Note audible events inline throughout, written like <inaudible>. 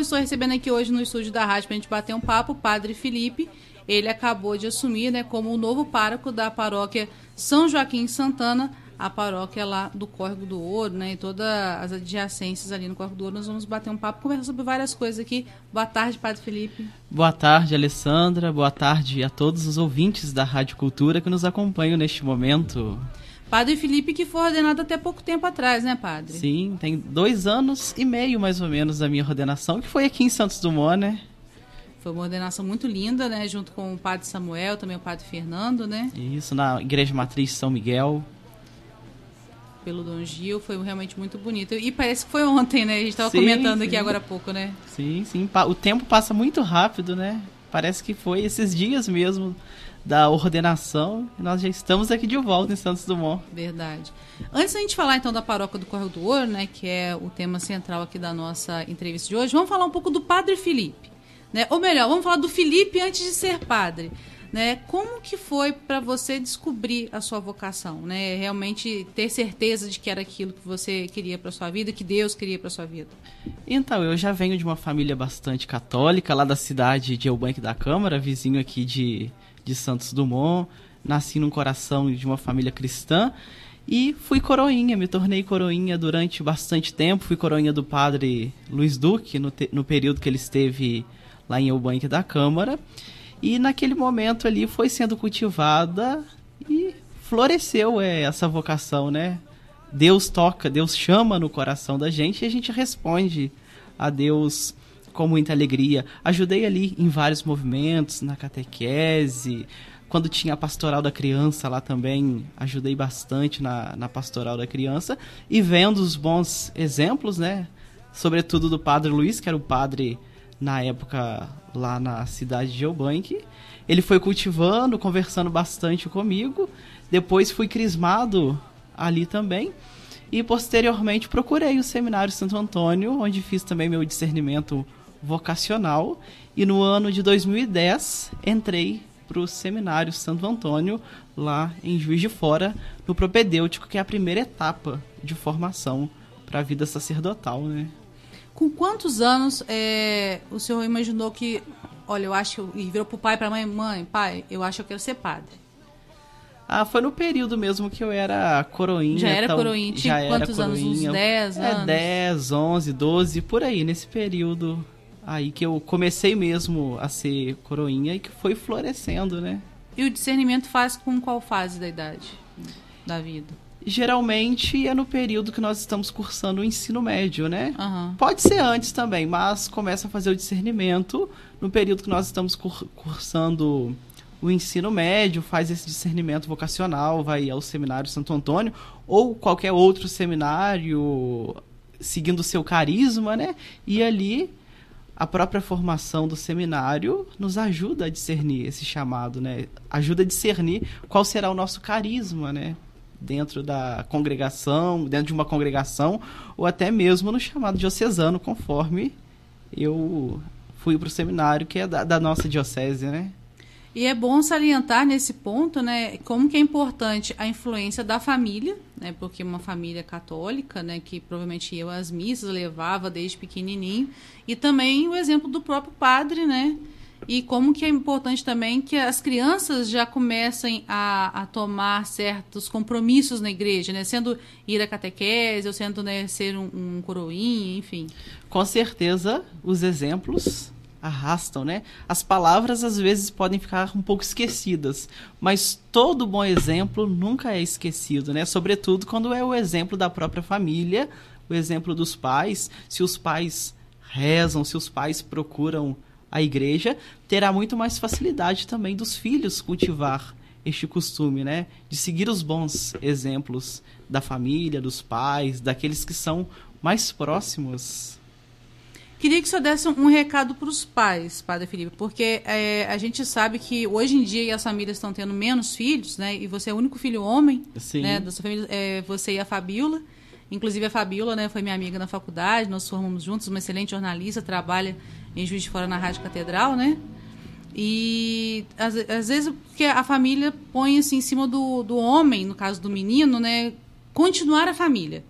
Estou recebendo aqui hoje no estúdio da rádio para a gente bater um papo o Padre Felipe. Ele acabou de assumir né, como o novo pároco da paróquia São Joaquim Santana, a paróquia lá do Córrego do Ouro, né? E todas as adjacências ali no Córrego do Ouro. Nós vamos bater um papo, conversar sobre várias coisas aqui. Boa tarde, Padre Felipe. Boa tarde, Alessandra. Boa tarde a todos os ouvintes da Rádio Cultura que nos acompanham neste momento. Padre Felipe, que foi ordenado até pouco tempo atrás, né, padre? Sim, tem dois anos e meio, mais ou menos, da minha ordenação, que foi aqui em Santos Dumont, né? Foi uma ordenação muito linda, né? Junto com o padre Samuel, também o padre Fernando, né? Isso, na Igreja Matriz São Miguel. Pelo Dom Gil, foi realmente muito bonito. E parece que foi ontem, né? A gente estava comentando sim. aqui agora há pouco, né? Sim, sim. O tempo passa muito rápido, né? Parece que foi esses dias mesmo da ordenação. E nós já estamos aqui de volta em Santos Dumont. Verdade. Antes da gente falar então da paróquia do Correio do Ouro, né, que é o tema central aqui da nossa entrevista de hoje, vamos falar um pouco do Padre Felipe. Né? Ou melhor, vamos falar do Felipe antes de ser padre. Né? Como que foi para você descobrir a sua vocação, né? Realmente ter certeza de que era aquilo que você queria para sua vida, que Deus queria para sua vida. Então, eu já venho de uma família bastante católica, lá da cidade de Eubank da Câmara, vizinho aqui de, de Santos Dumont. Nasci num coração de uma família cristã e fui coroinha, me tornei coroinha durante bastante tempo. Fui coroinha do padre Luiz Duque no, te, no período que ele esteve lá em Eubank da Câmara. E naquele momento ali foi sendo cultivada e floresceu é, essa vocação, né? Deus toca, Deus chama no coração da gente e a gente responde a Deus com muita alegria. Ajudei ali em vários movimentos, na catequese, quando tinha a pastoral da criança lá também, ajudei bastante na, na pastoral da criança e vendo os bons exemplos, né? Sobretudo do padre Luiz, que era o padre na época lá na cidade de Eubank. Ele foi cultivando, conversando bastante comigo. Depois fui crismado ali também. E posteriormente procurei o Seminário Santo Antônio, onde fiz também meu discernimento vocacional. E no ano de 2010 entrei para o Seminário Santo Antônio, lá em Juiz de Fora, no propedêutico, que é a primeira etapa de formação para a vida sacerdotal, né? Com quantos anos é, o senhor imaginou que, olha, eu acho, e virou pro pai, pra mãe, mãe, pai, eu acho que eu quero ser padre? Ah, foi no período mesmo que eu era coroinha. Já era então, coroinha? Tinha quantos coroinha. anos? Uns 10 é, anos? É, 10, 11, 12, por aí, nesse período aí que eu comecei mesmo a ser coroinha e que foi florescendo, né? E o discernimento faz com qual fase da idade da vida? geralmente é no período que nós estamos cursando o ensino médio, né? Uhum. Pode ser antes também, mas começa a fazer o discernimento no período que nós estamos cursando o ensino médio, faz esse discernimento vocacional, vai ao seminário Santo Antônio ou qualquer outro seminário seguindo o seu carisma, né? E ali a própria formação do seminário nos ajuda a discernir esse chamado, né? Ajuda a discernir qual será o nosso carisma, né? dentro da congregação, dentro de uma congregação, ou até mesmo no chamado diocesano, conforme eu fui para o seminário, que é da, da, nossa diocese, né? E é bom salientar nesse ponto, né, como que é importante a influência da família, né, porque uma família católica, né, que provavelmente eu às missas levava desde pequenininho, e também o exemplo do próprio padre, né, e como que é importante também que as crianças já comecem a, a tomar certos compromissos na igreja, né? Sendo ir à catequese, ou sendo né, ser um, um coroinha, enfim. Com certeza, os exemplos arrastam, né? As palavras às vezes podem ficar um pouco esquecidas, mas todo bom exemplo nunca é esquecido, né? Sobretudo quando é o exemplo da própria família, o exemplo dos pais. Se os pais rezam, se os pais procuram a igreja, terá muito mais facilidade também dos filhos cultivar este costume, né? De seguir os bons exemplos da família, dos pais, daqueles que são mais próximos. Queria que o senhor desse um recado para os pais, Padre Felipe, porque é, a gente sabe que hoje em dia as famílias estão tendo menos filhos, né? E você é o único filho homem, Sim. né? Da sua família, é, você e a Fabiola. Inclusive a Fabiola, né, foi minha amiga na faculdade, nós formamos juntos, uma excelente jornalista, trabalha em Juiz de Fora na Rádio Catedral, né? E às, às vezes porque a família põe assim em cima do, do homem, no caso do menino, né, continuar a família.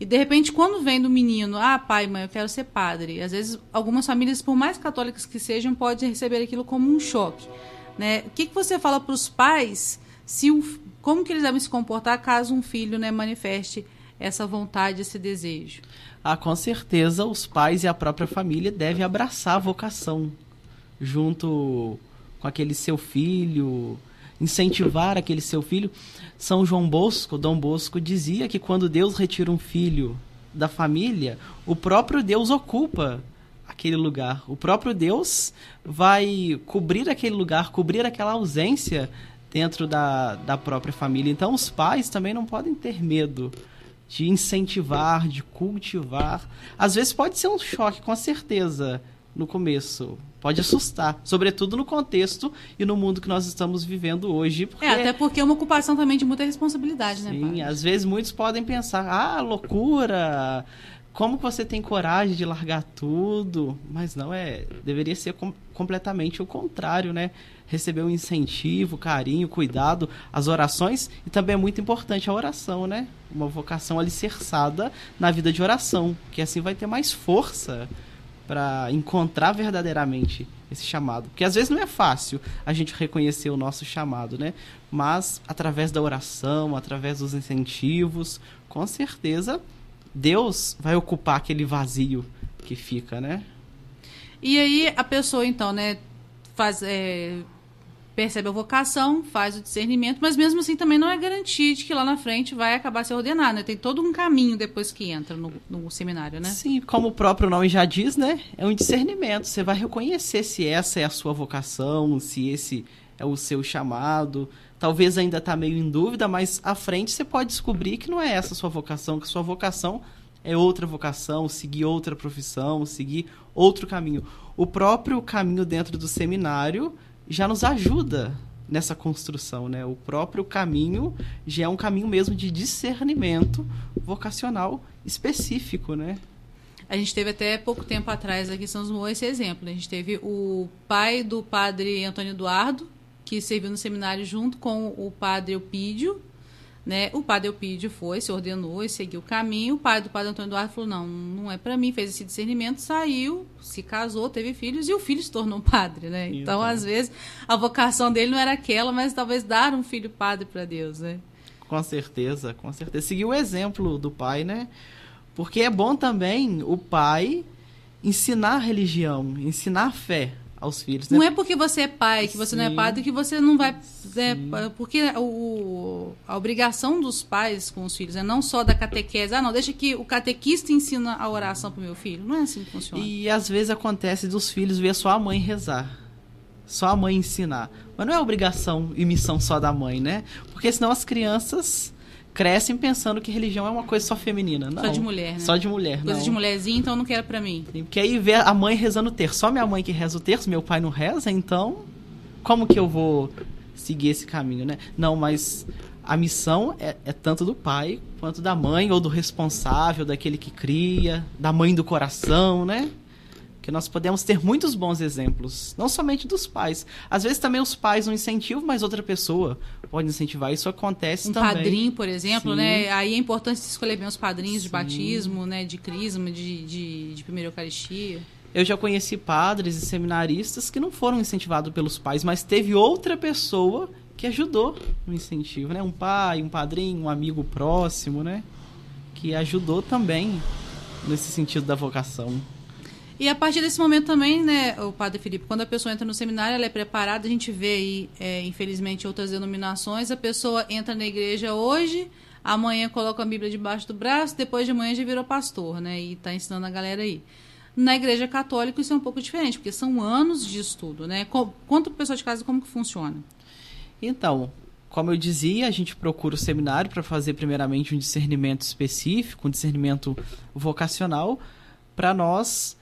E de repente, quando vem do menino, ah, pai, mãe, eu quero ser padre. Às vezes, algumas famílias, por mais católicas que sejam, podem receber aquilo como um choque. Né? O que, que você fala para os pais se como que eles devem se comportar caso um filho né, manifeste essa vontade, esse desejo? Ah, com certeza os pais e a própria família devem abraçar a vocação junto com aquele seu filho, incentivar aquele seu filho. São João Bosco, Dom Bosco dizia que quando Deus retira um filho da família, o próprio Deus ocupa aquele lugar. O próprio Deus vai cobrir aquele lugar, cobrir aquela ausência dentro da, da própria família. Então, os pais também não podem ter medo de incentivar, de cultivar. Às vezes pode ser um choque, com certeza, no começo. Pode assustar, sobretudo no contexto e no mundo que nós estamos vivendo hoje. Porque... É, até porque é uma ocupação também de muita responsabilidade, né, Sim, né, Sim, às vezes muitos podem pensar, ah, loucura, como que você tem coragem de largar tudo? Mas não é, deveria ser com, completamente o contrário, né? Receber um incentivo, carinho, cuidado, as orações e também é muito importante a oração, né? Uma vocação alicerçada na vida de oração, que assim vai ter mais força para encontrar verdadeiramente esse chamado. Porque às vezes não é fácil a gente reconhecer o nosso chamado, né? Mas através da oração, através dos incentivos, com certeza Deus vai ocupar aquele vazio que fica, né? E aí a pessoa, então, né, faz, é, percebe a vocação, faz o discernimento, mas mesmo assim também não é garantia de que lá na frente vai acabar se ordenado, né? Tem todo um caminho depois que entra no, no seminário, né? Sim, como o próprio nome já diz, né? É um discernimento. Você vai reconhecer se essa é a sua vocação, se esse é o seu chamado talvez ainda está meio em dúvida, mas à frente você pode descobrir que não é essa a sua vocação, que sua vocação é outra vocação, seguir outra profissão, seguir outro caminho. O próprio caminho dentro do seminário já nos ajuda nessa construção, né? O próprio caminho já é um caminho mesmo de discernimento vocacional específico, né? A gente teve até pouco tempo atrás aqui em São João esse exemplo. A gente teve o pai do padre Antônio Eduardo, que serviu no seminário junto com o padre Eupídio. Né? O padre Eupídio foi, se ordenou e seguiu o caminho. O pai do padre Antônio Eduardo falou: não, não é para mim, fez esse discernimento, saiu, se casou, teve filhos e o filho se tornou padre. Né? Então, então às vezes, a vocação dele não era aquela, mas talvez dar um filho padre para Deus. Né? Com certeza, com certeza. Seguir o exemplo do pai, né? Porque é bom também o pai ensinar religião, ensinar fé aos filhos. Né? Não é porque você é pai, que você Sim. não é padre, que você não vai. Né, porque o, a obrigação dos pais com os filhos é não só da catequese. Ah, não, deixa que o catequista ensina a oração para o meu filho. Não é assim que funciona. E às vezes acontece dos filhos ver só a mãe rezar. Só a mãe ensinar. Mas não é obrigação e missão só da mãe, né? Porque senão as crianças crescem pensando que religião é uma coisa só feminina. Não, só de mulher, né? Só de mulher, Coisa não. de mulherzinha, então não quero para mim. Porque aí vê a mãe rezando o terço. Só minha mãe que reza o terço, meu pai não reza, então como que eu vou seguir esse caminho, né? Não, mas a missão é, é, tanto do pai quanto da mãe, ou do responsável, daquele que cria, da mãe do coração, né? Que nós podemos ter muitos bons exemplos, não somente dos pais. Às vezes também os pais não incentivam, mas outra pessoa pode incentivar. Isso acontece um também. Um padrinho, por exemplo, Sim. né? Aí é importante escolher bem os padrinhos Sim. de batismo, né? De crisma, de, de, de primeira Eucaristia. Eu já conheci padres e seminaristas que não foram incentivados pelos pais, mas teve outra pessoa que ajudou no incentivo, né? Um pai, um padrinho, um amigo próximo, né? Que ajudou também nesse sentido da vocação. E a partir desse momento também, né, o Padre Felipe, quando a pessoa entra no seminário, ela é preparada, a gente vê aí, é, infelizmente, outras denominações, a pessoa entra na igreja hoje, amanhã coloca a Bíblia debaixo do braço, depois de amanhã já virou pastor, né, e está ensinando a galera aí. Na igreja católica isso é um pouco diferente, porque são anos de estudo, né? Conta para pessoal de casa como que funciona. Então, como eu dizia, a gente procura o seminário para fazer primeiramente um discernimento específico, um discernimento vocacional, para nós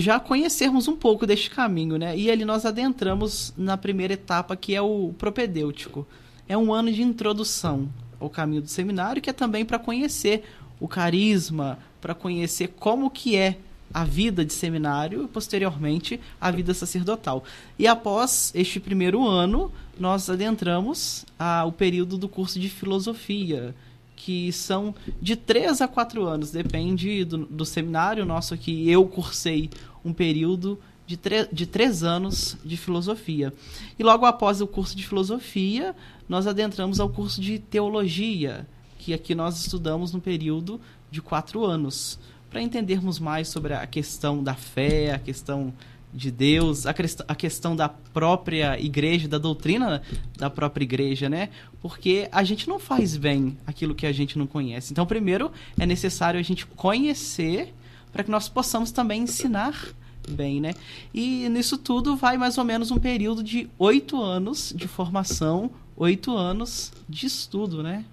já conhecermos um pouco deste caminho, né? E ali nós adentramos na primeira etapa, que é o propedêutico. É um ano de introdução ao caminho do seminário, que é também para conhecer o carisma, para conhecer como que é a vida de seminário e posteriormente a vida sacerdotal. E após este primeiro ano, nós adentramos ao período do curso de filosofia, que são de 3 a 4 anos, depende do, do seminário nosso aqui. Eu cursei um período de, de três anos de filosofia. E logo após o curso de filosofia, nós adentramos ao curso de teologia, que aqui nós estudamos no período de quatro anos, para entendermos mais sobre a questão da fé, a questão de Deus, a, a questão da própria igreja, da doutrina da própria igreja, né? Porque a gente não faz bem aquilo que a gente não conhece. Então, primeiro é necessário a gente conhecer para que nós possamos também ensinar bem, né? E nisso tudo vai mais ou menos um período de oito anos de formação, oito anos de estudo, né?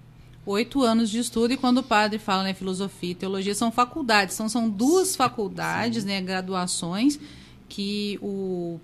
Oito anos de estudo, e quando o padre fala né, filosofia e teologia, são faculdades, são, são duas faculdades, Sim. né, graduações, que o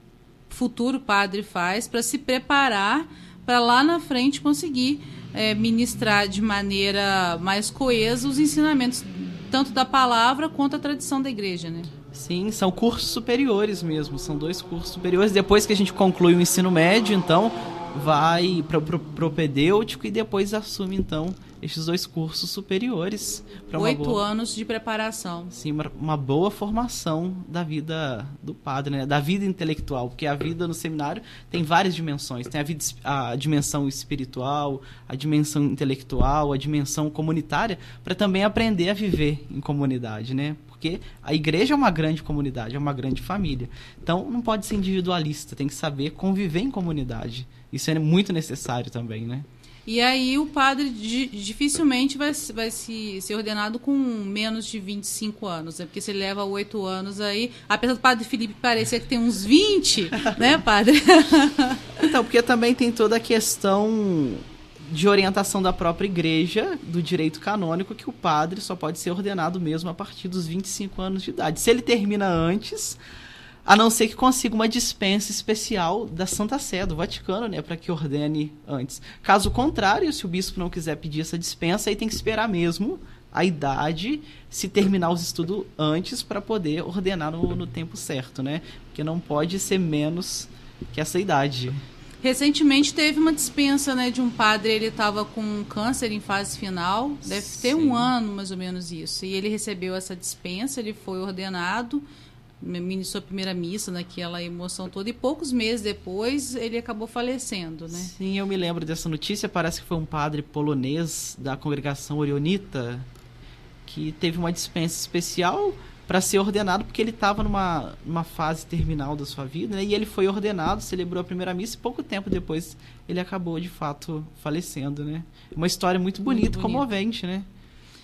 futuro padre faz para se preparar para lá na frente conseguir é, ministrar de maneira mais coesa os ensinamentos tanto da palavra quanto a tradição da igreja, né? Sim, são cursos superiores mesmo, são dois cursos superiores. Depois que a gente conclui o ensino médio, então vai para o propedêutico e depois assume então estes dois cursos superiores. Oito boa, anos de preparação. Sim, uma, boa formação da vida do padre, né? da vida intelectual, porque a vida no seminário tem várias dimensões. Tem a, vida, a dimensão espiritual, a dimensão intelectual, a dimensão comunitária, para também aprender a viver em comunidade, né? Porque a igreja é uma grande comunidade, é uma grande família. Então não pode ser individualista, tem que saber conviver em comunidade. Isso é muito necessário também, né? E aí o padre dificilmente vai, vai se ser ordenado com menos de 25 anos, né? Porque se ele leva oito anos aí, apesar do padre Felipe parecer que tem uns 20, né, padre? <laughs> então, porque também tem toda a questão de orientação da própria igreja, do direito canônico, que o padre só pode ser ordenado mesmo a partir dos 25 anos de idade. Se ele termina antes, a não ser que consiga uma dispensa especial da Santa Sé, do Vaticano, né, para que ordene antes. Caso contrário, se o bispo não quiser pedir essa dispensa, aí tem que esperar mesmo a idade, se terminar os estudos antes para poder ordenar no, no tempo certo, né? Porque não pode ser menos que essa idade. Recentemente teve uma dispensa né, de um padre, ele estava com câncer em fase final, deve ter Sim. um ano mais ou menos isso. E ele recebeu essa dispensa, ele foi ordenado, ministrou a primeira missa naquela emoção toda e poucos meses depois ele acabou falecendo, né? Sim, eu me lembro dessa notícia. Parece que foi um padre polonês da congregação orionita que teve uma dispensa especial para ser ordenado porque ele estava numa, numa fase terminal da sua vida, né? E ele foi ordenado, celebrou a primeira missa e pouco tempo depois ele acabou de fato falecendo, né? Uma história muito bonita, muito bonito. comovente, né?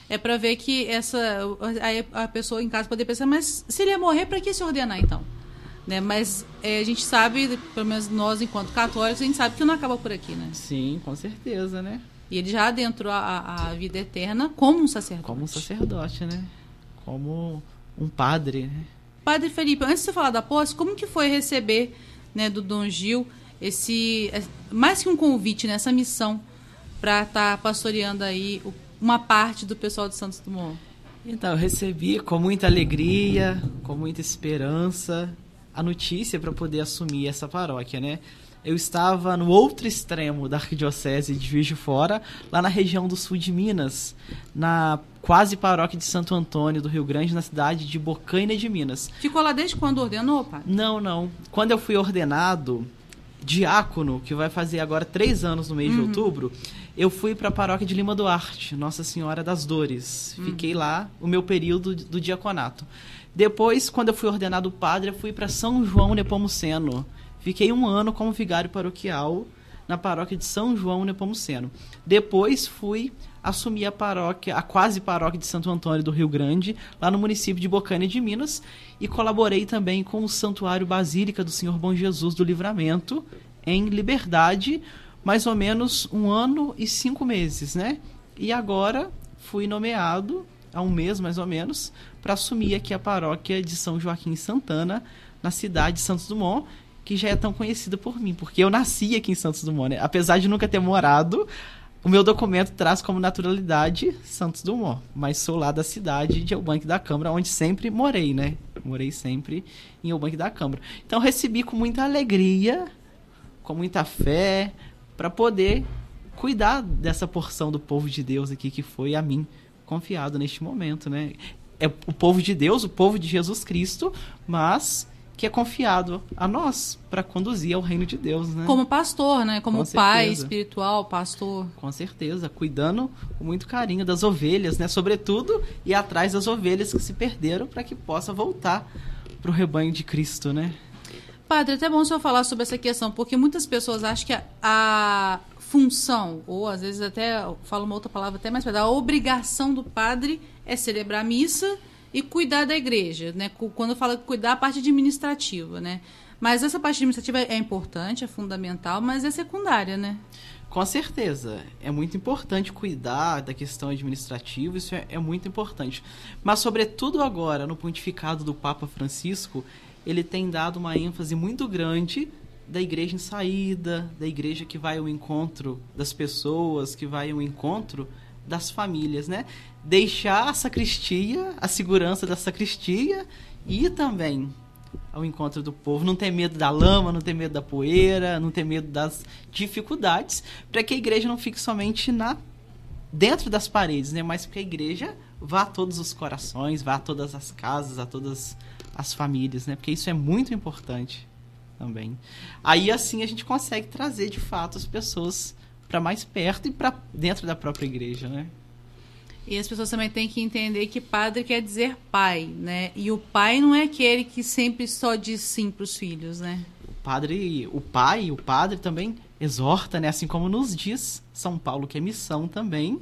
É para ver que essa a, a, pessoa em casa poder pensar, mas se ele ia morrer, para que se ordenar então? Né? Mas é, a gente sabe, pelo menos nós enquanto católicos, a gente sabe que não acaba por aqui, né? Sim, com certeza, né? E ele já adentrou a, a vida eterna como um sacerdote. Como um sacerdote, né? Como um padre, né? Padre Felipe, antes de você falar da posse, como que foi receber né, do Dom Gil esse é, mais que um convite nessa né, missão para estar tá pastoreando aí o uma parte do pessoal de Santos Dumont? Então, eu recebi com muita alegria, com muita esperança, a notícia para poder assumir essa paróquia, né? Eu estava no outro extremo da arquidiocese de Juiz de Fora, lá na região do sul de Minas, na quase paróquia de Santo Antônio do Rio Grande, na cidade de Bocaina de Minas. Ficou lá desde quando ordenou, pai? Não, não. Quando eu fui ordenado diácono, que vai fazer agora três anos no mês uhum. de outubro, eu fui para a paróquia de Lima Duarte, Nossa Senhora das Dores. Hum. Fiquei lá o meu período do diaconato. Depois, quando eu fui ordenado padre, eu fui para São João Nepomuceno. Fiquei um ano como vigário paroquial na paróquia de São João Nepomuceno. Depois fui assumir a paróquia, a quase paróquia de Santo Antônio do Rio Grande, lá no município de Bocânia de Minas, e colaborei também com o Santuário Basílica do Senhor Bom Jesus do Livramento, em Liberdade, mais ou menos um ano e cinco meses, né? E agora fui nomeado, há um mês mais ou menos, para assumir aqui a paróquia de São Joaquim Santana, na cidade de Santos Dumont, que já é tão conhecida por mim, porque eu nasci aqui em Santos Dumont, né? Apesar de nunca ter morado, o meu documento traz como naturalidade Santos Dumont, mas sou lá da cidade de Eubank da Câmara, onde sempre morei, né? Morei sempre em Eubank da Câmara. Então recebi com muita alegria, com muita fé, para poder cuidar dessa porção do povo de Deus aqui que foi a mim confiado neste momento, né? É o povo de Deus, o povo de Jesus Cristo, mas que é confiado a nós para conduzir ao reino de Deus, né? Como pastor, né? Como Com pai certeza. espiritual, pastor. Com certeza, cuidando com muito carinho das ovelhas, né? Sobretudo e atrás das ovelhas que se perderam para que possa voltar para o rebanho de Cristo, né? Padre, até bom o senhor falar sobre essa questão, porque muitas pessoas acham que a, a função, ou às vezes até, falo uma outra palavra até mais pesada, a obrigação do padre é celebrar a missa e cuidar da igreja, né? Quando fala cuidar, a parte administrativa, né? Mas essa parte administrativa é importante, é fundamental, mas é secundária, né? Com certeza, é muito importante cuidar da questão administrativa, isso é, é muito importante. Mas, sobretudo agora, no pontificado do Papa Francisco, ele tem dado uma ênfase muito grande da igreja em saída, da igreja que vai ao encontro das pessoas, que vai ao encontro das famílias, né? Deixar a sacristia, a segurança da sacristia e também ao encontro do povo, não ter medo da lama, não ter medo da poeira, não ter medo das dificuldades, para que a igreja não fique somente na dentro das paredes, né? Mas que a igreja vá a todos os corações, vá a todas as casas, a todas as famílias, né? Porque isso é muito importante também. Aí assim a gente consegue trazer de fato as pessoas para mais perto e para dentro da própria igreja, né? E as pessoas também têm que entender que padre quer dizer pai, né? E o pai não é aquele que sempre só diz sim para os filhos, né? O padre, o pai, o padre também exorta, né? Assim como nos diz São Paulo que é missão também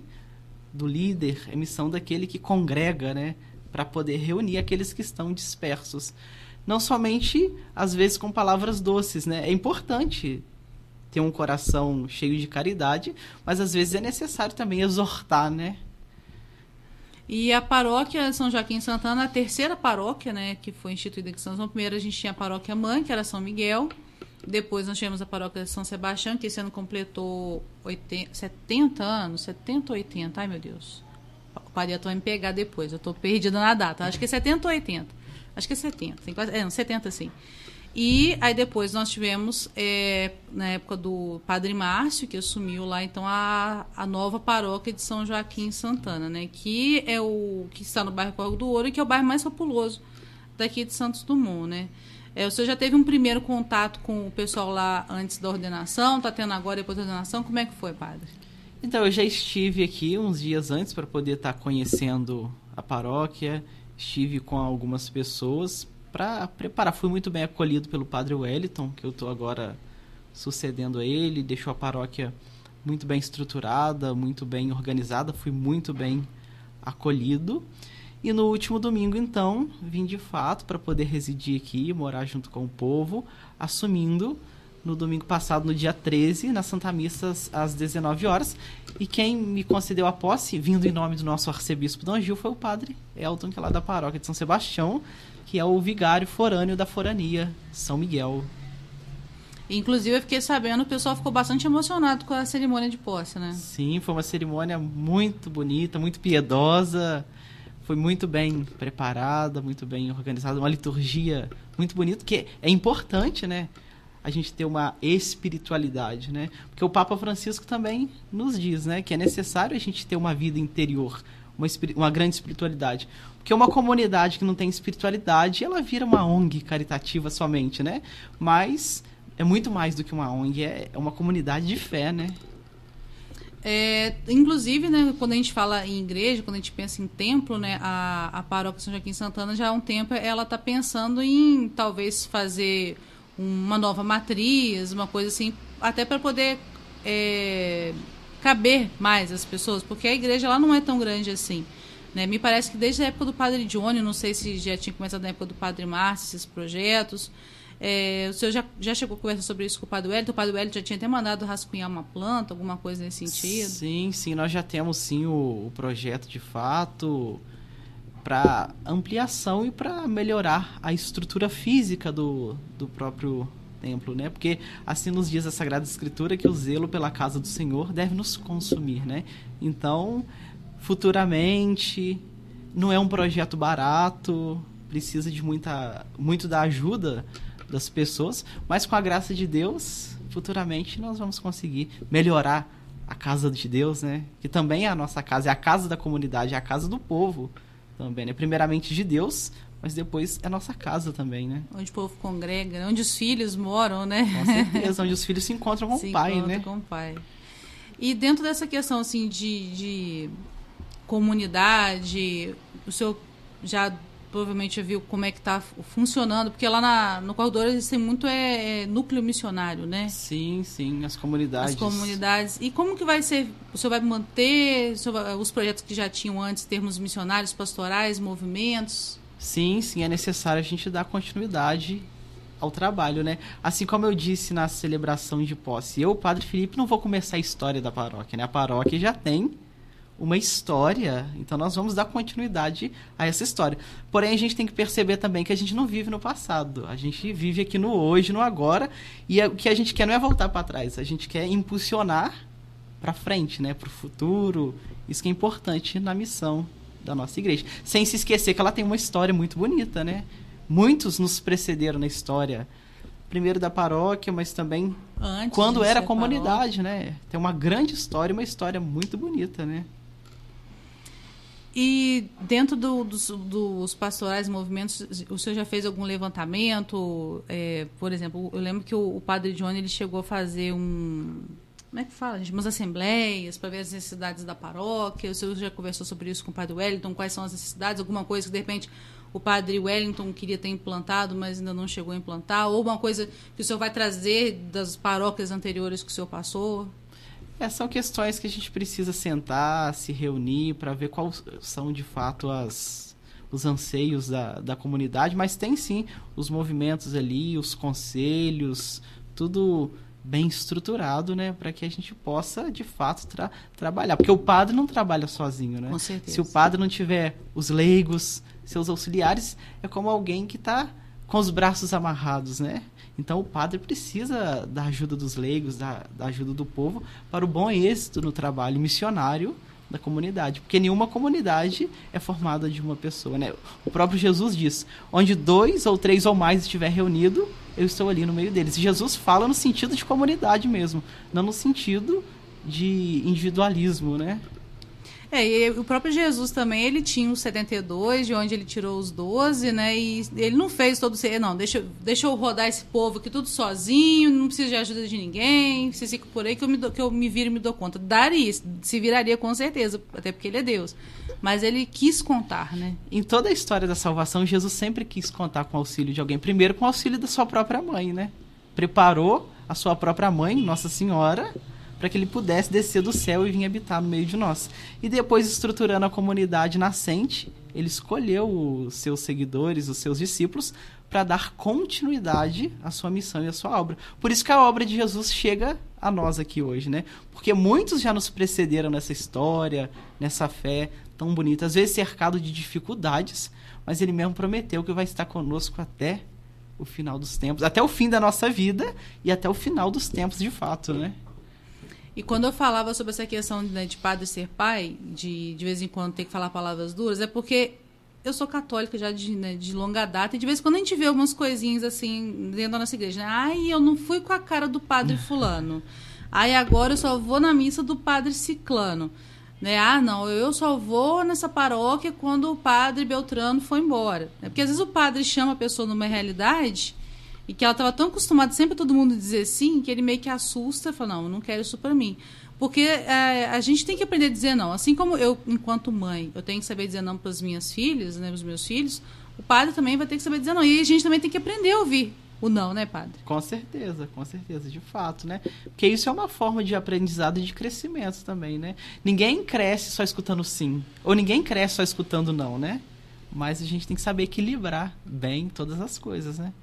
do líder, é missão daquele que congrega, né? Para poder reunir aqueles que estão dispersos. Não somente às vezes com palavras doces, né? É importante ter um coração cheio de caridade, mas às vezes é necessário também exortar, né? E a paróquia São Joaquim Santana, a terceira paróquia, né, que foi instituída aqui em São João. Primeiro a gente tinha a paróquia mãe, que era São Miguel. Depois nós tivemos a paróquia São Sebastião, que esse ano completou 80, 70 anos, 70 ou 80, ai meu Deus. O padre vai me pegar depois, eu estou perdida na data. Acho que é 70 ou 80. Acho que é 70, tem quase, é, não, 70 sim. E aí depois nós tivemos, é, na época do Padre Márcio, que assumiu lá então a, a nova paróquia de São Joaquim Santana, né? Que é o que está no bairro Corgo do Ouro e que é o bairro mais populoso daqui de Santos Dumont, né? É, o senhor já teve um primeiro contato com o pessoal lá antes da ordenação? Está tendo agora depois da ordenação? Como é que foi, padre? Então, eu já estive aqui uns dias antes para poder estar conhecendo a paróquia, estive com algumas pessoas para preparar. Fui muito bem acolhido pelo padre Wellington, que eu estou agora sucedendo a ele, deixou a paróquia muito bem estruturada, muito bem organizada, fui muito bem acolhido. E no último domingo, então, vim de fato para poder residir aqui, morar junto com o povo, assumindo no domingo passado, no dia 13, na Santa Missa, às 19 horas. E quem me concedeu a posse, vindo em nome do nosso arcebispo Dom Gil, foi o padre Elton, que é lá da paróquia de São Sebastião, que é o vigário forâneo da forania São Miguel. Inclusive, eu fiquei sabendo, o pessoal ficou bastante emocionado com a cerimônia de posse, né? Sim, foi uma cerimônia muito bonita, muito piedosa, foi muito bem preparada, muito bem organizada, uma liturgia muito bonita, que é importante, né? A gente ter uma espiritualidade, né? Porque o Papa Francisco também nos diz, né, que é necessário a gente ter uma vida interior, uma, uma grande espiritualidade. Porque uma comunidade que não tem espiritualidade, ela vira uma ONG caritativa somente, né? Mas é muito mais do que uma ONG, é uma comunidade de fé, né? É, inclusive, né, quando a gente fala em igreja, quando a gente pensa em templo, né, a, a paróquia São Joaquim Santana já há um tempo ela está pensando em talvez fazer uma nova matriz, uma coisa assim, até para poder é, caber mais as pessoas, porque a igreja lá não é tão grande assim. Né? Me parece que desde a época do Padre Johnny, não sei se já tinha começado na época do Padre Márcio, esses projetos. É, o senhor já, já chegou a conversar sobre isso com o Padre Wellington? O Padre Wellington já tinha até mandado rascunhar uma planta, alguma coisa nesse sentido? Sim, sim, nós já temos sim o, o projeto de fato para ampliação e para melhorar a estrutura física do, do próprio templo, né? Porque assim nos diz a Sagrada Escritura que o zelo pela casa do Senhor deve nos consumir, né? Então, futuramente não é um projeto barato, precisa de muita muito da ajuda das pessoas, mas com a graça de Deus, futuramente nós vamos conseguir melhorar a casa de Deus, né? Que também é a nossa casa, é a casa da comunidade, é a casa do povo também, né? Primeiramente de Deus, mas depois é nossa casa também, né? Onde o povo congrega, né? onde os filhos moram, né? Com certeza, onde os filhos se encontram com <laughs> se o pai, né? com o pai. E dentro dessa questão, assim, de, de comunidade, o senhor já provavelmente viu como é que está funcionando, porque lá na, no corredor existem muito é, é, núcleo missionário, né? Sim, sim, as comunidades. As comunidades. E como que vai ser? O senhor vai manter os projetos que já tinham antes, termos missionários, pastorais, movimentos? Sim, sim, é necessário a gente dar continuidade ao trabalho, né? Assim como eu disse na celebração de posse, eu, Padre Felipe, não vou começar a história da paróquia, né? A paróquia já tem uma história, então nós vamos dar continuidade a essa história. Porém, a gente tem que perceber também que a gente não vive no passado, a gente vive aqui no hoje, no agora, e o que a gente quer não é voltar para trás, a gente quer impulsionar para frente, né, para o futuro. Isso que é importante na missão da nossa igreja. Sem se esquecer que ela tem uma história muito bonita, né? Muitos nos precederam na história primeiro da paróquia, mas também Antes quando era comunidade, paróquia. né? Tem uma grande história, uma história muito bonita, né? E dentro do, dos, dos, pastorais movimentos, o senhor já fez algum levantamento? É, por exemplo, eu lembro que o, o, padre Johnny ele chegou a fazer um. Como é que fala? Umas assembleias para ver as necessidades da paróquia. O senhor já conversou sobre isso com o padre Wellington? Quais são as necessidades? Alguma coisa que de repente o padre Wellington queria ter implantado, mas ainda não chegou a implantar? Ou uma coisa que o senhor vai trazer das paróquias anteriores que o senhor passou? É, são questões que a gente precisa sentar, se reunir para ver quais são de fato as, os anseios da, da comunidade, mas tem sim os movimentos ali, os conselhos, tudo bem estruturado, né, para que a gente possa de fato tra trabalhar, porque o padre não trabalha sozinho, né? Com certeza. Se o padre não tiver os leigos, seus auxiliares, é como alguém que está com os braços amarrados, né? Então o padre precisa da ajuda dos leigos, da, da ajuda do povo para o bom êxito no trabalho missionário da comunidade, porque nenhuma comunidade é formada de uma pessoa, né? O próprio Jesus diz: onde dois ou três ou mais estiver reunido, eu estou ali no meio deles. E Jesus fala no sentido de comunidade mesmo, não no sentido de individualismo, né? É, e o próprio Jesus também, ele tinha os 72, de onde ele tirou os 12, né? E ele não fez todo o não, deixa, deixa eu rodar esse povo aqui tudo sozinho, não preciso de ajuda de ninguém, vocês ficam por aí que eu me, que eu me viro e me dou conta. Daria, se viraria com certeza, até porque ele é Deus. Mas ele quis contar, né? Em toda a história da salvação, Jesus sempre quis contar com o auxílio de alguém. Primeiro com o auxílio da sua própria mãe, né? Preparou a sua própria mãe, Nossa Senhora, para que ele pudesse descer do céu e vir habitar no meio de nós. E depois, estruturando a comunidade nascente, ele escolheu os seus seguidores, os seus discípulos, para dar continuidade à sua missão e à sua obra. Por isso que a obra de Jesus chega a nós aqui hoje, né? Porque muitos já nos precederam nessa história, nessa fé tão bonita, às vezes cercado de dificuldades, mas ele mesmo prometeu que vai estar conosco até o final dos tempos, até o fim da nossa vida e até o final dos tempos de fato, né? E quando eu falava sobre essa questão né, de padre ser pai, de de vez em quando ter que falar palavras duras, é porque eu sou católica já de, né, de longa data, e de vez em quando a gente vê algumas coisinhas assim dentro da nossa igreja. Né? Ai, eu não fui com a cara do padre fulano. Ai, agora eu só vou na missa do padre ciclano. Né? Ah, não, eu só vou nessa paróquia quando o padre Beltrano foi embora. É porque às vezes o padre chama a pessoa numa realidade e que ela estava tão acostumada sempre a todo mundo dizer sim, que ele meio que assusta fala, não, não quero isso para mim. Porque é, a gente tem que aprender a dizer não. Assim como eu, enquanto mãe, eu tenho que saber dizer não para as minhas filhas, né, os meus filhos, o padre também vai ter que saber dizer não. E a gente também tem que aprender a ouvir o não, né, padre? Com certeza, com certeza, de fato, né? Porque isso é uma forma de aprendizado e de crescimento também, né? Ninguém cresce só escutando sim, ou ninguém cresce só escutando não, né? Mas a gente tem que saber equilibrar bem todas as coisas, né?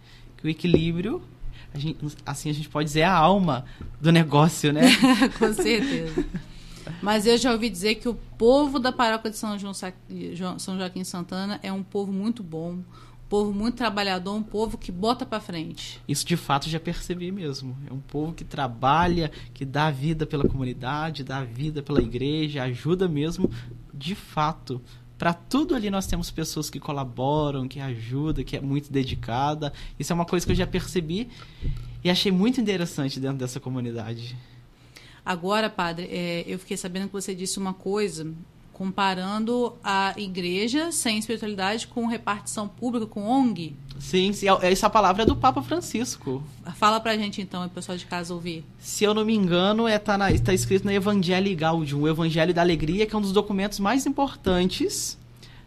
Que o equilíbrio, a gente, assim a gente pode dizer a alma do negócio, né? <laughs> Com certeza. Mas eu já ouvi dizer que o povo da paróquia de São, João, São Joaquim Santana é um povo muito bom, um povo muito trabalhador, um povo que bota para frente. Isso de fato já percebi mesmo. É um povo que trabalha, que dá vida pela comunidade, dá vida pela igreja, ajuda mesmo de fato para tudo ali nós temos pessoas que colaboram, que ajudam, que é muito dedicada. Isso é uma coisa que eu já percebi e achei muito interessante dentro dessa comunidade. Agora, padre, é, eu fiquei sabendo que você disse uma coisa comparando a igreja sem espiritualidade com repartição pública, com ONG. Sim, sim, é, essa palavra é do Papa Francisco. Fala pra gente então, o pessoal de casa ouvir. Se eu não me engano, é, tá, na, tá escrito no Evangelho Gaudium, o Evangelho da Alegria, que é um dos documentos mais importantes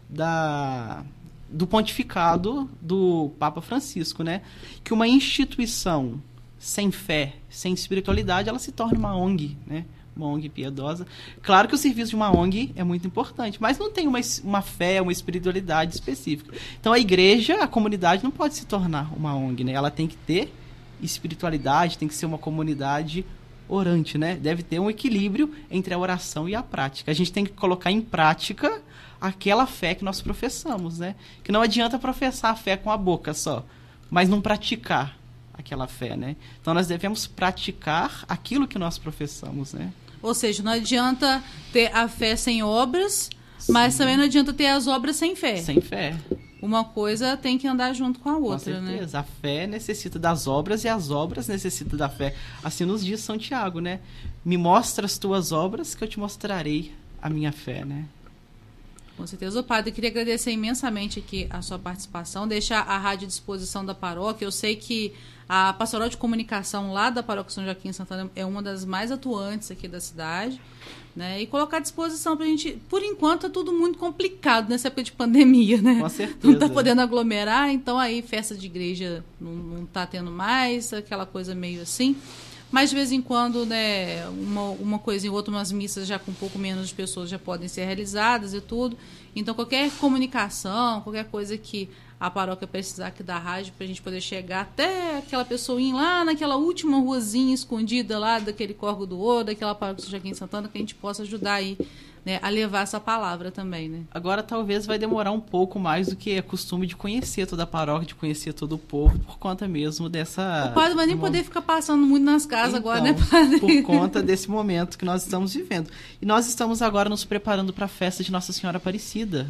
da, do pontificado do Papa Francisco, né? Que uma instituição sem fé, sem espiritualidade, ela se torna uma ONG, né? Uma ONG piedosa. Claro que o serviço de uma ONG é muito importante, mas não tem uma, uma fé, uma espiritualidade específica. Então a igreja, a comunidade não pode se tornar uma ONG, né? Ela tem que ter espiritualidade, tem que ser uma comunidade orante, né? Deve ter um equilíbrio entre a oração e a prática. A gente tem que colocar em prática aquela fé que nós professamos, né? Que não adianta professar a fé com a boca só, mas não praticar aquela fé, né? Então nós devemos praticar aquilo que nós professamos, né? Ou seja, não adianta ter a fé sem obras, Sim. mas também não adianta ter as obras sem fé. Sem fé. Uma coisa tem que andar junto com a outra, com né? certeza. né? A fé necessita das obras e as obras necessitam da fé. Assim nos diz São Tiago, né? Me mostra as tuas obras que eu te mostrarei a minha fé, né? Com certeza, o padre. queria agradecer imensamente aqui a sua participação, deixar a rádio à disposição da paróquia. Eu sei que a pastoral de comunicação lá da paróquia São Joaquim Santana é uma das mais atuantes aqui da cidade. Né? E colocar à disposição para a gente. Por enquanto, é tudo muito complicado nessa época de pandemia, né? <laughs> Com certeza. Não está podendo aglomerar, então aí festa de igreja não está tendo mais, aquela coisa meio assim. Mas de vez em quando, né, uma, uma coisa em outra, umas missas já com um pouco menos de pessoas já podem ser realizadas e tudo. Então, qualquer comunicação, qualquer coisa que a paróquia precisar aqui da rádio para a gente poder chegar até aquela pessoinha lá naquela última ruazinha escondida lá daquele Corgo do Ouro, daquela paróquia de Joaquim Santana, que a gente possa ajudar aí né, a levar essa palavra também, né? Agora talvez vai demorar um pouco mais do que é costume de conhecer toda a paróquia, de conhecer todo o povo, por conta mesmo dessa... O padre vai nem poder ficar passando muito nas casas então, agora, né, padre? por conta desse momento que nós estamos vivendo. E nós estamos agora nos preparando para a festa de Nossa Senhora Aparecida,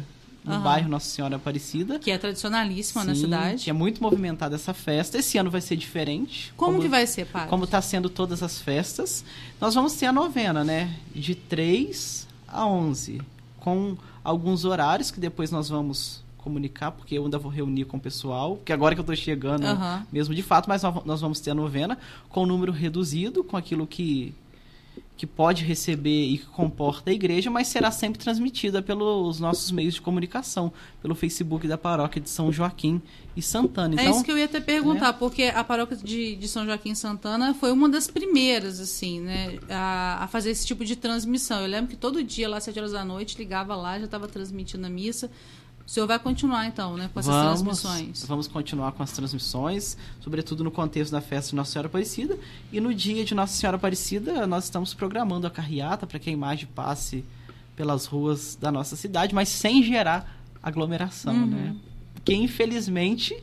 no uhum. bairro Nossa Senhora Aparecida. Que é tradicionalíssima Sim, na cidade. Que é muito movimentada essa festa. Esse ano vai ser diferente. Como, como que vai ser, padre? Como está sendo todas as festas. Nós vamos ter a novena, né? De 3 a 11, com alguns horários que depois nós vamos comunicar, porque eu ainda vou reunir com o pessoal, porque agora que eu estou chegando, uhum. mesmo de fato, mas nós vamos ter a novena com um número reduzido, com aquilo que que pode receber e que comporta a igreja, mas será sempre transmitida pelos nossos meios de comunicação, pelo Facebook da paróquia de São Joaquim e Santana. É então, é isso que eu ia até perguntar, né? porque a paróquia de, de São Joaquim e Santana foi uma das primeiras, assim, né, a, a, fazer esse tipo de transmissão. Eu lembro que todo dia, lá às sete horas da noite, ligava lá, já estava transmitindo a missa. O senhor vai continuar, então, né, com essas vamos, transmissões? Vamos continuar com as transmissões, sobretudo no contexto da festa de Nossa Senhora Aparecida. E no dia de Nossa Senhora Aparecida, nós estamos programando a carreata para que a imagem passe pelas ruas da nossa cidade, mas sem gerar aglomeração, uhum. né? Porque, infelizmente,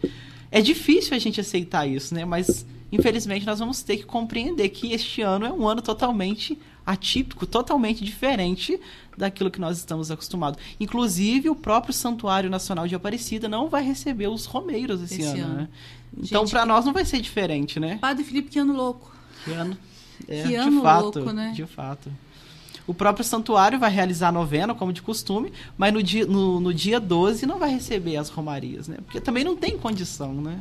é difícil a gente aceitar isso, né? Mas, infelizmente, nós vamos ter que compreender que este ano é um ano totalmente atípico, totalmente diferente daquilo que nós estamos acostumados. Inclusive, o próprio Santuário Nacional de Aparecida não vai receber os romeiros esse, esse ano, ano, né? Então, para nós não vai ser diferente, né? Padre Felipe, que ano louco. Que ano. É, que ano fato, louco, né? De fato. O próprio santuário vai realizar a novena, como de costume, mas no dia, no, no dia 12 não vai receber as romarias, né? Porque também não tem condição, né?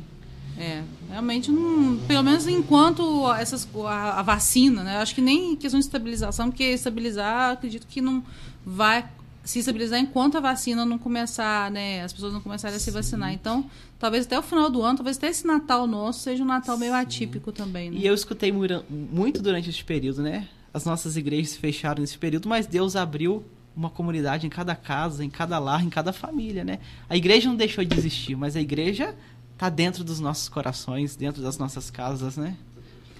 É, realmente não. Pelo menos enquanto essas, a, a vacina, né? Acho que nem questão de estabilização, porque estabilizar, acredito que não vai se estabilizar enquanto a vacina não começar, né? As pessoas não começarem a se vacinar. Então, talvez até o final do ano, talvez até esse Natal nosso seja um Natal meio atípico também, né? E eu escutei muito durante este período, né? As nossas igrejas se fecharam nesse período, mas Deus abriu uma comunidade em cada casa, em cada lar, em cada família, né? A igreja não deixou de existir, mas a igreja está dentro dos nossos corações, dentro das nossas casas, né?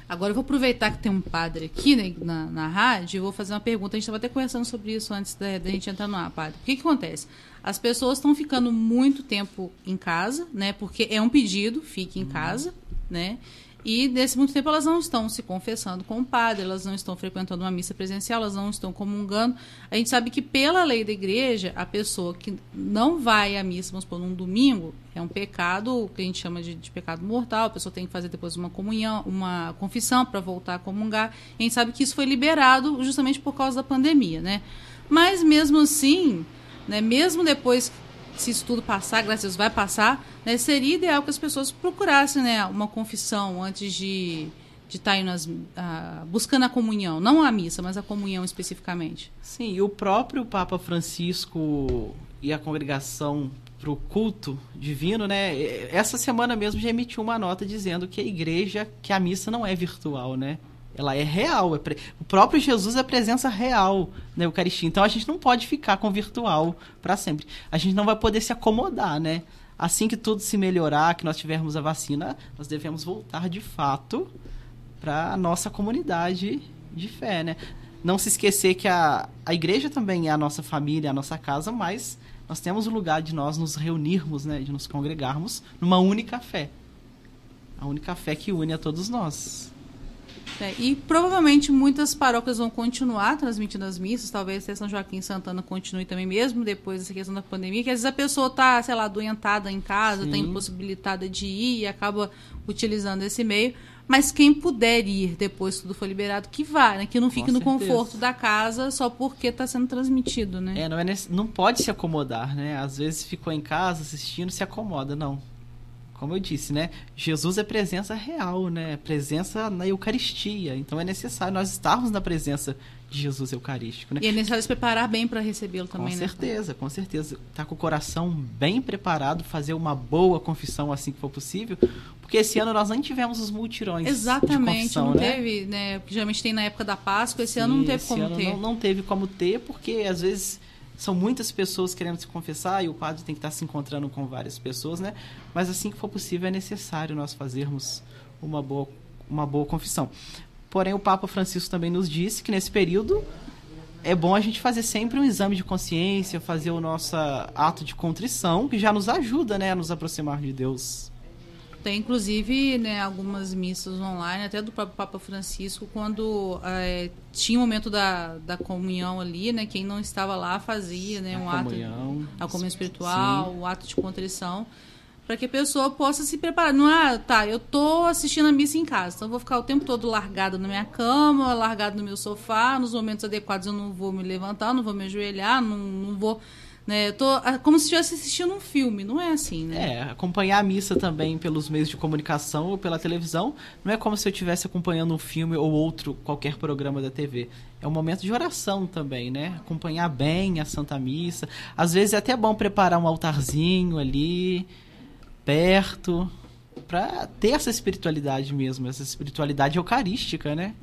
Agora eu vou aproveitar que tem um padre aqui né, na, na rádio e vou fazer uma pergunta. A gente estava até conversando sobre isso antes da, da gente entrar no ar, padre. O que, que acontece? As pessoas estão ficando muito tempo em casa, né? Porque é um pedido, fique em casa, né? E nesse muito tempo elas não estão se confessando com o padre, elas não estão frequentando uma missa presencial, elas não estão comungando. A gente sabe que pela lei da igreja, a pessoa que não vai à missa, vamos supor, num domingo, é um pecado que a gente chama de, de pecado mortal, a pessoa tem que fazer depois uma comunhão, uma confissão para voltar a comungar. E a gente sabe que isso foi liberado justamente por causa da pandemia, né? Mas mesmo assim, né, mesmo depois se isso tudo passar, graças a Deus vai passar, né, seria ideal que as pessoas procurassem né, uma confissão antes de de estar tá indo buscando a comunhão, não a missa, mas a comunhão especificamente. Sim, e o próprio Papa Francisco e a congregação para o culto divino, né? Essa semana mesmo já emitiu uma nota dizendo que a igreja, que a missa não é virtual, né? Ela é real. É pre... O próprio Jesus é presença real na Eucaristia. Então a gente não pode ficar com virtual para sempre. A gente não vai poder se acomodar, né? Assim que tudo se melhorar, que nós tivermos a vacina, nós devemos voltar de fato para a nossa comunidade de fé, né? Não se esquecer que a, a igreja também é a nossa família, a nossa casa, mas nós temos o lugar de nós nos reunirmos, né? De nos congregarmos numa única fé. A única fé que une a todos nós. É, e provavelmente muitas paróquias vão continuar transmitindo as missas, talvez até São Joaquim Santana continue também, mesmo depois dessa questão da pandemia, que às vezes a pessoa está, sei lá, doentada em casa, está impossibilitada de ir e acaba utilizando esse meio. Mas quem puder ir depois que tudo for liberado, que vá, né? Que não fique Com no certeza. conforto da casa só porque está sendo transmitido, né? É, não, é nesse, não pode se acomodar, né? Às vezes ficou em casa assistindo, se acomoda. Não, como eu disse, né? Jesus é presença real, né? Presença na Eucaristia. Então é necessário nós estarmos na presença de Jesus Eucarístico, né? E é necessário se preparar bem para recebê-lo também, com né? Com certeza, com certeza. Tá com o coração bem preparado, fazer uma boa confissão assim que for possível, porque esse ano nós nem tivemos os multirões. Exatamente, não né? teve, né? Geralmente tem na época da Páscoa, esse Sim, ano não teve como ter. Não, não teve como ter, porque às vezes são muitas pessoas querendo se confessar e o padre tem que estar se encontrando com várias pessoas, né? Mas assim que for possível é necessário nós fazermos uma boa, uma boa confissão. Porém, o Papa Francisco também nos disse que nesse período é bom a gente fazer sempre um exame de consciência, fazer o nosso ato de contrição, que já nos ajuda, né, a nos aproximar de Deus. Tem, inclusive, né, algumas missas online, até do próprio Papa Francisco, quando é, tinha o momento da, da comunhão ali, né? Quem não estava lá fazia né, um a ato. Comunhão, a comunhão espiritual, o um ato de contrição para que a pessoa possa se preparar. Não é, tá, eu tô assistindo a missa em casa, então eu vou ficar o tempo todo largado na minha cama, largado no meu sofá, nos momentos adequados eu não vou me levantar, não vou me ajoelhar, não, não vou né? Eu tô como se estivesse assistindo um filme, não é assim, né? É, acompanhar a missa também pelos meios de comunicação ou pela televisão, não é como se eu estivesse acompanhando um filme ou outro qualquer programa da TV. É um momento de oração também, né? Acompanhar bem a Santa Missa. Às vezes é até bom preparar um altarzinho ali perto para ter essa espiritualidade mesmo, essa espiritualidade eucarística, né?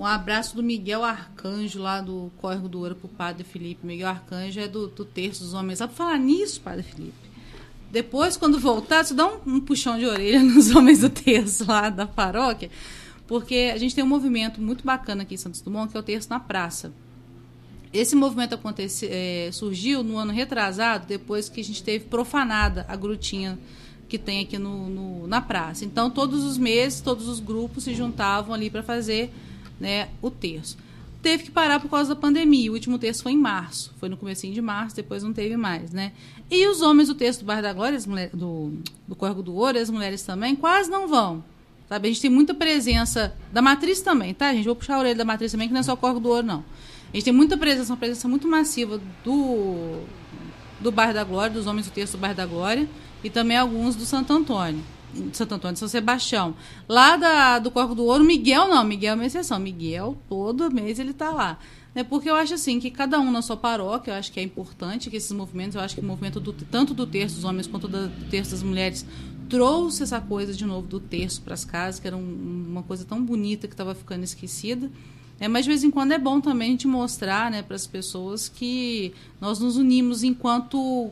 Um abraço do Miguel Arcanjo, lá do Córrego do Ouro, pro Padre Felipe. Miguel Arcanjo é do, do Terço dos Homens. Sabe falar nisso, Padre Felipe? Depois, quando voltar, você dá um, um, puxão de orelha <laughs> nos Homens do Terço lá da paróquia, porque a gente tem um movimento muito bacana aqui em Santos Dumont, que é o Terço na Praça. Esse movimento acontece, é, surgiu no ano retrasado, depois que a gente teve profanada a grutinha que tem aqui no, no na praça. Então, todos os meses, todos os grupos se juntavam ali para fazer né, o terço. Teve que parar por causa da pandemia. O último terço foi em março. Foi no comecinho de março, depois não teve mais, né? E os homens do terço do Bairro da Glória, mulheres, do, do Córrego do Ouro, as mulheres também, quase não vão. Sabe? A gente tem muita presença da matriz também, tá, gente? Vou puxar a orelha da matriz também, que não é só o Córrego do Ouro, não. A gente tem muita presença, uma presença muito massiva do, do Bairro da Glória, dos homens do terço do Bairro da Glória, e também alguns do Santo Antônio. Santo Antônio de São Sebastião. Lá da, do Corpo do Ouro, Miguel não, Miguel é uma exceção. Miguel, todo mês ele está lá. É porque eu acho assim que cada um na sua paróquia, eu acho que é importante que esses movimentos, eu acho que o movimento do, tanto do terço dos homens quanto do terço das mulheres trouxe essa coisa de novo do terço para as casas, que era um, uma coisa tão bonita que estava ficando esquecida. É, mas de vez em quando é bom também a gente mostrar né, para as pessoas que nós nos unimos enquanto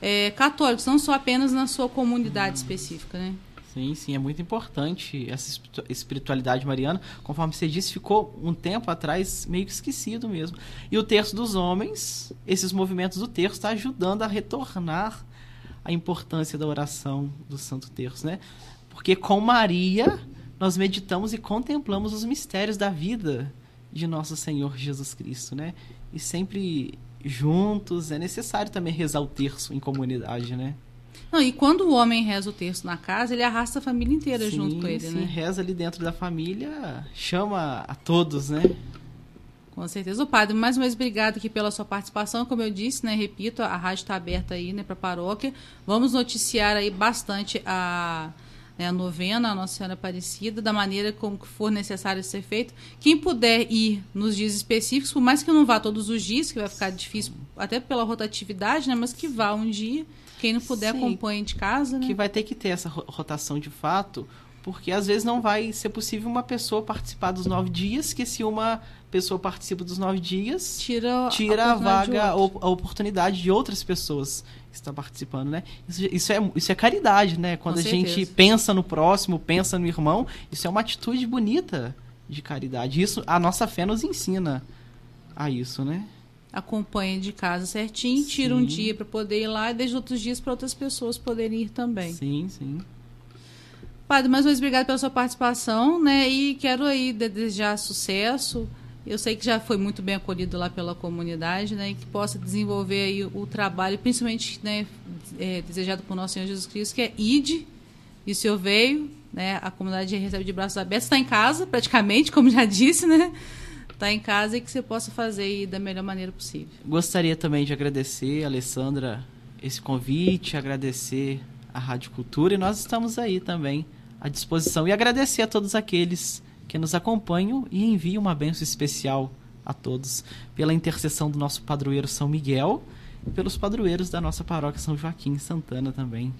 é, católicos, não só apenas na sua comunidade específica, né? Sim, sim, é muito importante essa espiritualidade mariana. Conforme você disse, ficou um tempo atrás meio que esquecido mesmo. E o terço dos homens, esses movimentos do terço, está ajudando a retornar a importância da oração do Santo Terço, né? Porque com Maria nós meditamos e contemplamos os mistérios da vida de nosso Senhor Jesus Cristo, né? E sempre juntos é necessário também rezar o terço em comunidade, né? Não, e quando o homem reza o terço na casa, ele arrasta a família inteira sim, junto com ele, sim, né? reza ali dentro da família, chama a todos, né? Com certeza. O padre, mais uma vez, obrigado aqui pela sua participação. Como eu disse, né, repito, a rádio está aberta aí, né, para a paróquia. Vamos noticiar aí bastante a, né, a novena, a Nossa Senhora Aparecida, da maneira como for necessário ser feito. Quem puder ir nos dias específicos, por mais que não vá todos os dias, que vai ficar difícil, até pela rotatividade, né, mas que vá um dia. Quem não puder, Sim, acompanhe de casa, né? Que vai ter que ter essa rotação de fato, porque às vezes não vai ser possível uma pessoa participar dos nove dias, que se uma pessoa participa dos nove dias, tira, tira a, a vaga, a oportunidade de outras pessoas que estão participando, né? Isso, isso, é, isso é caridade, né? Quando Com a certeza. gente pensa no próximo, pensa no irmão, isso é uma atitude bonita de caridade. Isso a nossa fé nos ensina a isso, né? Acompanha de casa certinho, sim. tira um dia para poder ir lá e deixa outros dias para outras pessoas poderem ir também. Sim, sim. Padre, mais uma vez obrigado pela sua participação, né? E quero aí desejar sucesso. Eu sei que já foi muito bem acolhido lá pela comunidade, né? E que possa desenvolver aí o trabalho, principalmente, né? É, desejado por nosso Senhor Jesus Cristo, que é ide, e o Senhor veio, né? A comunidade recebe de braços abertos, está em casa, praticamente, como já disse, né? Está em casa e que você possa fazer da melhor maneira possível. Gostaria também de agradecer, Alessandra, esse convite, agradecer a Rádio Cultura e nós estamos aí também à disposição. E agradecer a todos aqueles que nos acompanham e enviam uma benção especial a todos pela intercessão do nosso padroeiro São Miguel e pelos padroeiros da nossa paróquia São Joaquim Santana também.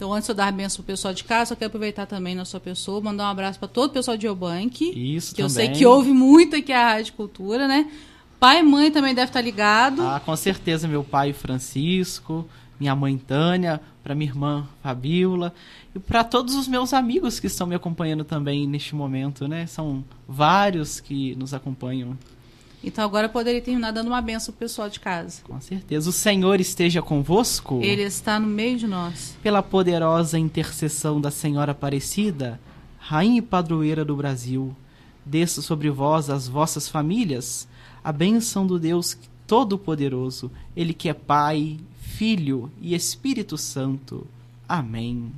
Então, antes de eu dar a benção pro pessoal de casa, eu quero aproveitar também na sua pessoa, mandar um abraço para todo o pessoal de Eubank. Isso, Que também. eu sei que ouve muito aqui a Rádio Cultura, né? Pai e mãe também deve estar ligado. Ah, com certeza, meu pai Francisco, minha mãe Tânia, para minha irmã Fabiola e para todos os meus amigos que estão me acompanhando também neste momento, né? São vários que nos acompanham. Então agora eu poderia terminar dando uma benção pro pessoal de casa. Com certeza. O Senhor esteja convosco. Ele está no meio de nós. Pela poderosa intercessão da Senhora Aparecida, Rainha e Padroeira do Brasil, desça sobre vós as vossas famílias a bênção do Deus Todo-Poderoso, Ele que é Pai, Filho e Espírito Santo. Amém.